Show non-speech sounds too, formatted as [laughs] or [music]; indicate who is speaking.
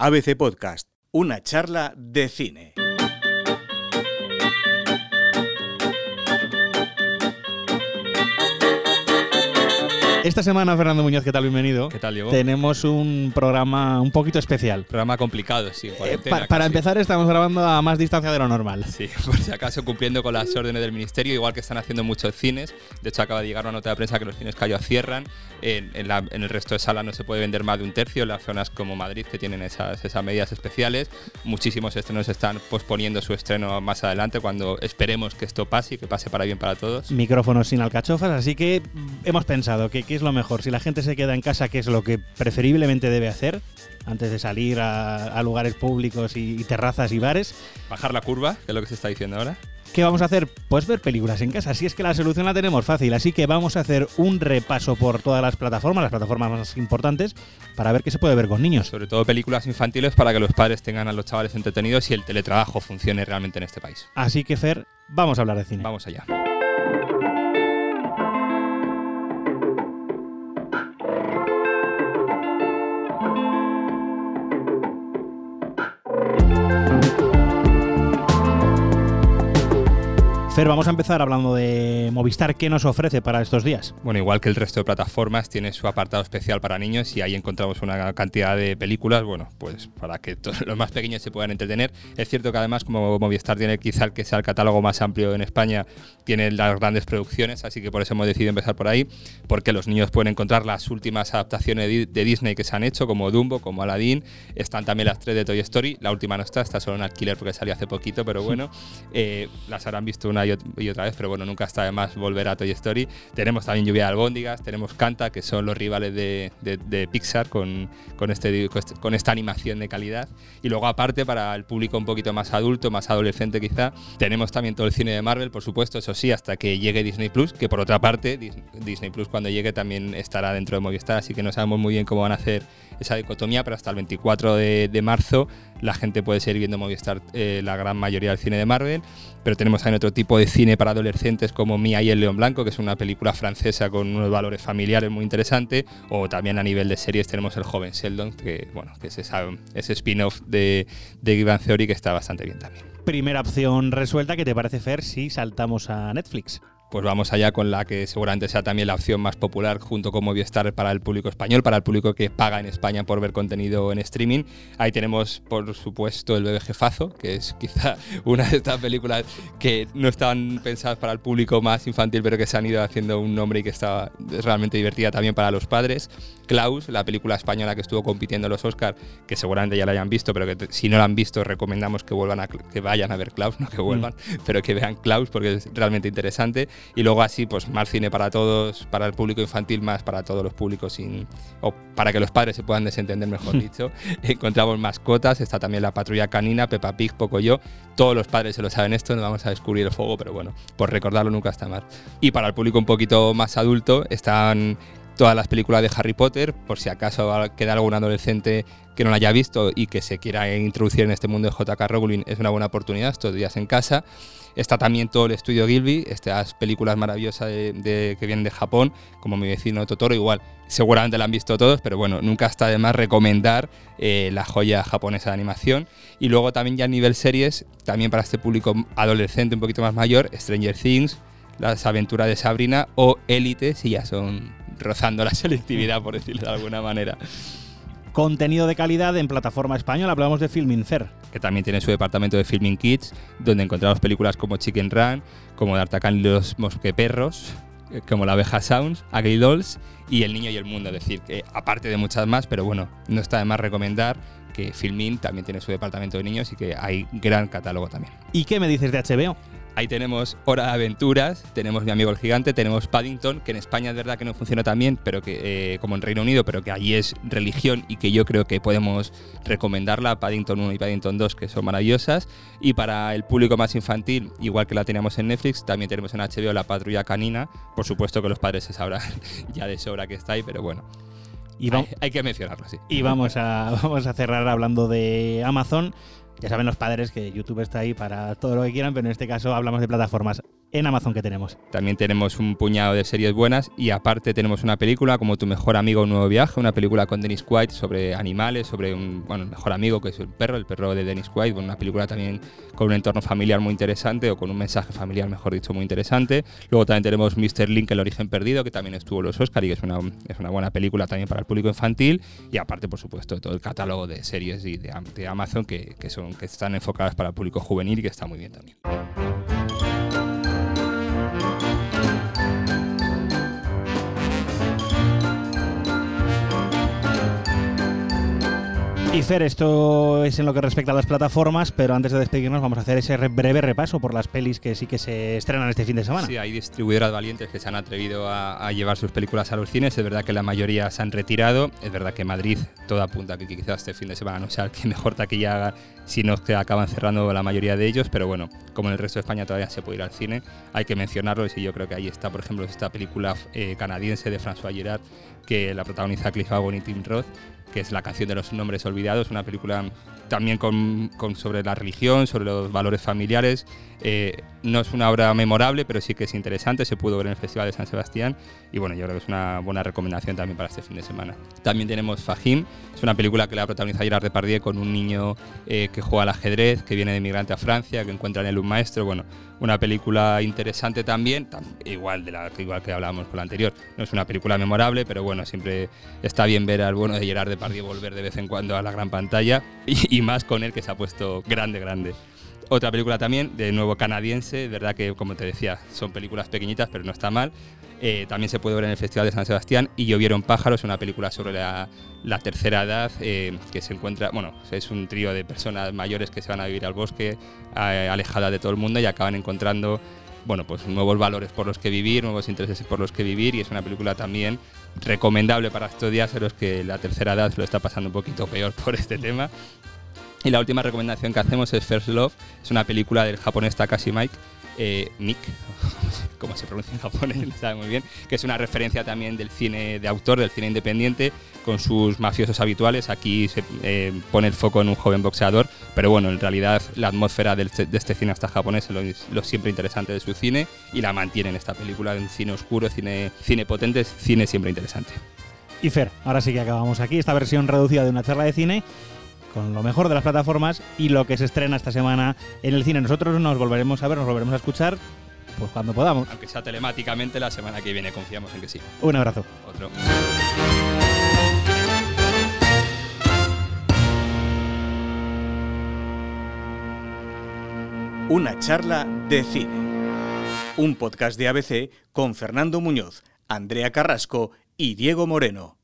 Speaker 1: ABC Podcast, una charla de cine.
Speaker 2: Esta semana, Fernando Muñoz, ¿qué tal? Bienvenido.
Speaker 3: ¿Qué tal, Diego?
Speaker 2: Tenemos un programa un poquito especial.
Speaker 3: Programa complicado, sí.
Speaker 2: Eh, pa- para
Speaker 3: casi.
Speaker 2: empezar, estamos grabando a más distancia de lo normal.
Speaker 3: Sí, [laughs] por si acaso cumpliendo con las órdenes del ministerio, igual que están haciendo muchos cines. De hecho, acaba de llegar una nota de prensa que los cines Cayo cierran. En, en la- en el resto de salas no se puede vender más de un tercio. En las zonas como Madrid, que tienen esas, esas medidas especiales, muchísimos estrenos están posponiendo su estreno más adelante, cuando esperemos que esto pase y que pase para bien para todos.
Speaker 2: Micrófonos sin alcachofas, así que hemos pensado que qué es lo mejor. Si la gente se queda en casa, ¿qué es lo que preferiblemente debe hacer antes de salir a, a lugares públicos y, y terrazas y bares?
Speaker 3: Bajar la curva, que es lo que se está diciendo ahora.
Speaker 2: ¿Qué vamos a hacer? Pues ver películas en casa. Si es que la solución la tenemos fácil. Así que vamos a hacer un repaso por todas las plataformas, las plataformas más importantes, para ver qué se puede ver con niños.
Speaker 3: Sobre todo películas infantiles para que los padres tengan a los chavales entretenidos y el teletrabajo funcione realmente en este país.
Speaker 2: Así que, Fer, vamos a hablar de cine.
Speaker 3: Vamos allá.
Speaker 2: Fer, vamos a empezar hablando de Movistar. ¿Qué nos ofrece para estos días?
Speaker 3: Bueno, igual que el resto de plataformas, tiene su apartado especial para niños y ahí encontramos una cantidad de películas, bueno, pues para que todos [laughs] los más pequeños se puedan entretener. Es cierto que además, como Movistar tiene quizá el que sea el catálogo más amplio en España, tiene las grandes producciones, así que por eso hemos decidido empezar por ahí, porque los niños pueden encontrar las últimas adaptaciones de Di- de Disney que se han hecho, como Dumbo, como Aladdin, están también las tres de Toy Story, la última no está, está solo en alquiler porque salió hace poquito, pero bueno, eh, las habrán visto una y, y otra vez, pero bueno, nunca está de más volver a Toy Story. Tenemos también Lluvia de Albóndigas, tenemos Canta, que son los rivales de, de- de Pixar con, este, con este- con esta animación de calidad. Y luego aparte, para el público un poquito más adulto, más adolescente quizá, tenemos también todo el cine de Marvel, por supuesto, eso sí, hasta que llegue Disney Plus, que por otra parte, Dis- Disney Plus cuando llegue también estará dentro de Movistar, así que no sabemos muy bien cómo van a hacer esa dicotomía, pero hasta el 24 de, de marzo la gente puede seguir viendo Movistar eh, la gran mayoría del cine de Marvel, pero tenemos también otro tipo de cine para adolescentes como Mía y el León Blanco, que es una película francesa con unos valores familiares muy interesante, o también a nivel de series tenemos El joven Sheldon, que bueno, que es ese spin-off de, de Bang Theory que está bastante bien también.
Speaker 2: Primera opción resuelta, ¿qué te parece, Fer, si saltamos a Netflix?
Speaker 3: Pues vamos allá con la que seguramente sea también la opción más popular junto con Movistar para el público español, para el público que paga en España por ver contenido en streaming. Ahí tenemos, por supuesto, El bebé jefazo, que es quizá [laughs] una de estas películas que no estaban pensadas para el público más infantil, pero que se han ido haciendo un nombre y que está realmente divertida también para los padres. Klaus, la película española que estuvo compitiendo en los Oscars, que seguramente ya la hayan visto, pero que si no la han visto recomendamos que vuelvan a que vayan a ver Klaus, [laughs] no que vuelvan, pero que vean Klaus porque es realmente interesante. Y luego así, pues más cine para todos, para el público infantil, más para todos los públicos, sin, o para que los padres se puedan desentender, mejor [laughs] dicho. Encontramos mascotas, está también la patrulla canina, Peppa Pig, Poco Yo. Todos los padres se lo saben esto, no vamos a descubrir el fuego, pero bueno, por recordarlo nunca está mal. Y para el público un poquito más adulto, están todas las películas de Harry Potter, por si acaso queda algún adolescente que no la haya visto y que se quiera introducir en este mundo de JK Rowling, es una buena oportunidad estos días en casa. Está también todo el estudio Gilby, estas películas maravillosas que vienen de Japón, como mi vecino Totoro, igual. Seguramente la han visto todos, pero bueno, nunca está de más recomendar eh, la joya japonesa de animación. Y luego también ya a nivel series, también para este público adolescente un poquito más mayor, Stranger Things, Las aventuras de Sabrina o Élite, si ya son rozando la selectividad, por decirlo de alguna manera.
Speaker 2: Contenido de calidad en plataforma española, hablamos de Filmin Fer.
Speaker 3: que también tiene su departamento de Filming Kids, donde encontramos películas como Chicken Run, como D'Artagnan y los Mosqueperros, eh, como La abeja Sounds, Ugly Dolls y El niño y el mundo. Es decir, que aparte de muchas más, pero bueno, no está de más recomendar que Filmin también tiene su departamento de niños y que hay gran catálogo también.
Speaker 2: ¿Y qué me dices de HBO?
Speaker 3: Ahí tenemos Hora de Aventuras, tenemos Mi Amigo el Gigante, tenemos Paddington, que en España es verdad que no funciona tan bien, pero que, eh, como en Reino Unido, pero que allí es religión y que yo creo que podemos recomendarla, Paddington 1 y Paddington 2, que son maravillosas. Y para el público más infantil, igual que la teníamos en Netflix, también tenemos en HBO La Patrulla Canina. Por supuesto que los padres se sabrán [laughs] ya de sobra que está ahí, pero bueno,
Speaker 2: Y, va-
Speaker 3: hay, hay que mencionarlo, sí.
Speaker 2: y vamos, a, [laughs] vamos a cerrar hablando de Amazon. Ya saben los padres que YouTube está ahí para todo lo que quieran, pero en este caso hablamos de plataformas. En Amazon que tenemos.
Speaker 3: También tenemos un puñado de series buenas y aparte tenemos una película como Tu mejor amigo un nuevo viaje, una película con Dennis Quaid sobre animales, sobre un bueno, el mejor amigo que es el perro, el perro de Dennis Quaid, una película también con un entorno familiar muy interesante o con un mensaje familiar, mejor dicho, muy interesante. Luego también tenemos Mr. Link, el origen perdido, que también estuvo en los Oscar y que es una, es una buena película también para el público infantil y aparte, por supuesto, todo el catálogo de series y de, de Amazon que, que, son, que están enfocadas para el público juvenil y que está muy bien también.
Speaker 2: Y Fer, esto es en lo que respecta a las plataformas, pero antes de despedirnos vamos a hacer ese breve repaso por las pelis que sí que se estrenan este fin de semana.
Speaker 3: Sí, hay distribuidoras valientes que se han atrevido a, llevar sus películas a los cines. Es verdad que la mayoría se han retirado. Es verdad que Madrid todo apunta que quizás este fin de semana no sea el que mejor taquilla haga, sino que acaban cerrando la mayoría de ellos. Pero bueno, como en el resto de España todavía se puede ir al cine, hay que mencionarlo. Y yo creo que ahí está, por ejemplo, esta película eh, canadiense de François Girard que la protagoniza Cliff Ewan y Tim Roth que es La canción de los nombres olvidados, una película también con, sobre la religión, sobre los valores familiares. Eh, no es una obra memorable, pero sí que es interesante, se pudo ver en el Festival de San Sebastián y bueno, yo creo que es una buena recomendación también para este fin de semana. También tenemos Fahim, es una película que la protagoniza Gerard Depardieu con un niño eh, que juega al ajedrez, que viene de migrante a Francia, que encuentra en él un maestro, bueno, una película interesante también, igual, de la, igual que hablábamos con la anterior. No es una película memorable, pero bueno, siempre está bien ver al bueno de Gerard Depardieu volver de vez en cuando a la gran pantalla y, y más con él que se ha puesto grande, grande. Otra película también, de nuevo canadiense, verdad que como te decía, son películas pequeñitas, pero no está mal. Eh, también se puede ver en el Festival de San Sebastián y Llovieron pájaros, una película sobre la, tercera edad eh, que se encuentra, bueno, es un trío de personas mayores que se van a vivir al bosque, alejadas de todo el mundo y acaban encontrando, bueno, pues nuevos valores por los que vivir, nuevos intereses por los que vivir y es una película también recomendable para estos días en los que la tercera edad se lo está pasando un poquito peor por este tema. Y la última recomendación que hacemos es First Love, es una película del japonés Takashi Mike, eh, [laughs] como se pronuncia en japonés, [laughs] sabe muy bien, que es una referencia también del cine de autor, del cine independiente, con sus mafiosos habituales. Aquí se eh, pone el foco en un joven boxeador, pero bueno, en realidad la atmósfera de este cineasta japonés es lo, siempre interesante de su cine y la mantiene en esta película, en cine oscuro, cine, cine potente, cine siempre interesante.
Speaker 2: Y Fer, ahora sí que acabamos aquí esta versión reducida de una charla de cine con lo mejor de las plataformas y lo que se estrena esta semana en el cine. Nosotros nos volveremos a ver, nos volveremos a escuchar pues cuando podamos.
Speaker 3: Aunque sea telemáticamente la semana que viene, confiamos en que sí.
Speaker 2: Un abrazo.
Speaker 3: Otro.
Speaker 1: Una charla de cine. Un podcast de ABC con Fernando Muñoz, Andrea Carrasco y Diego Moreno.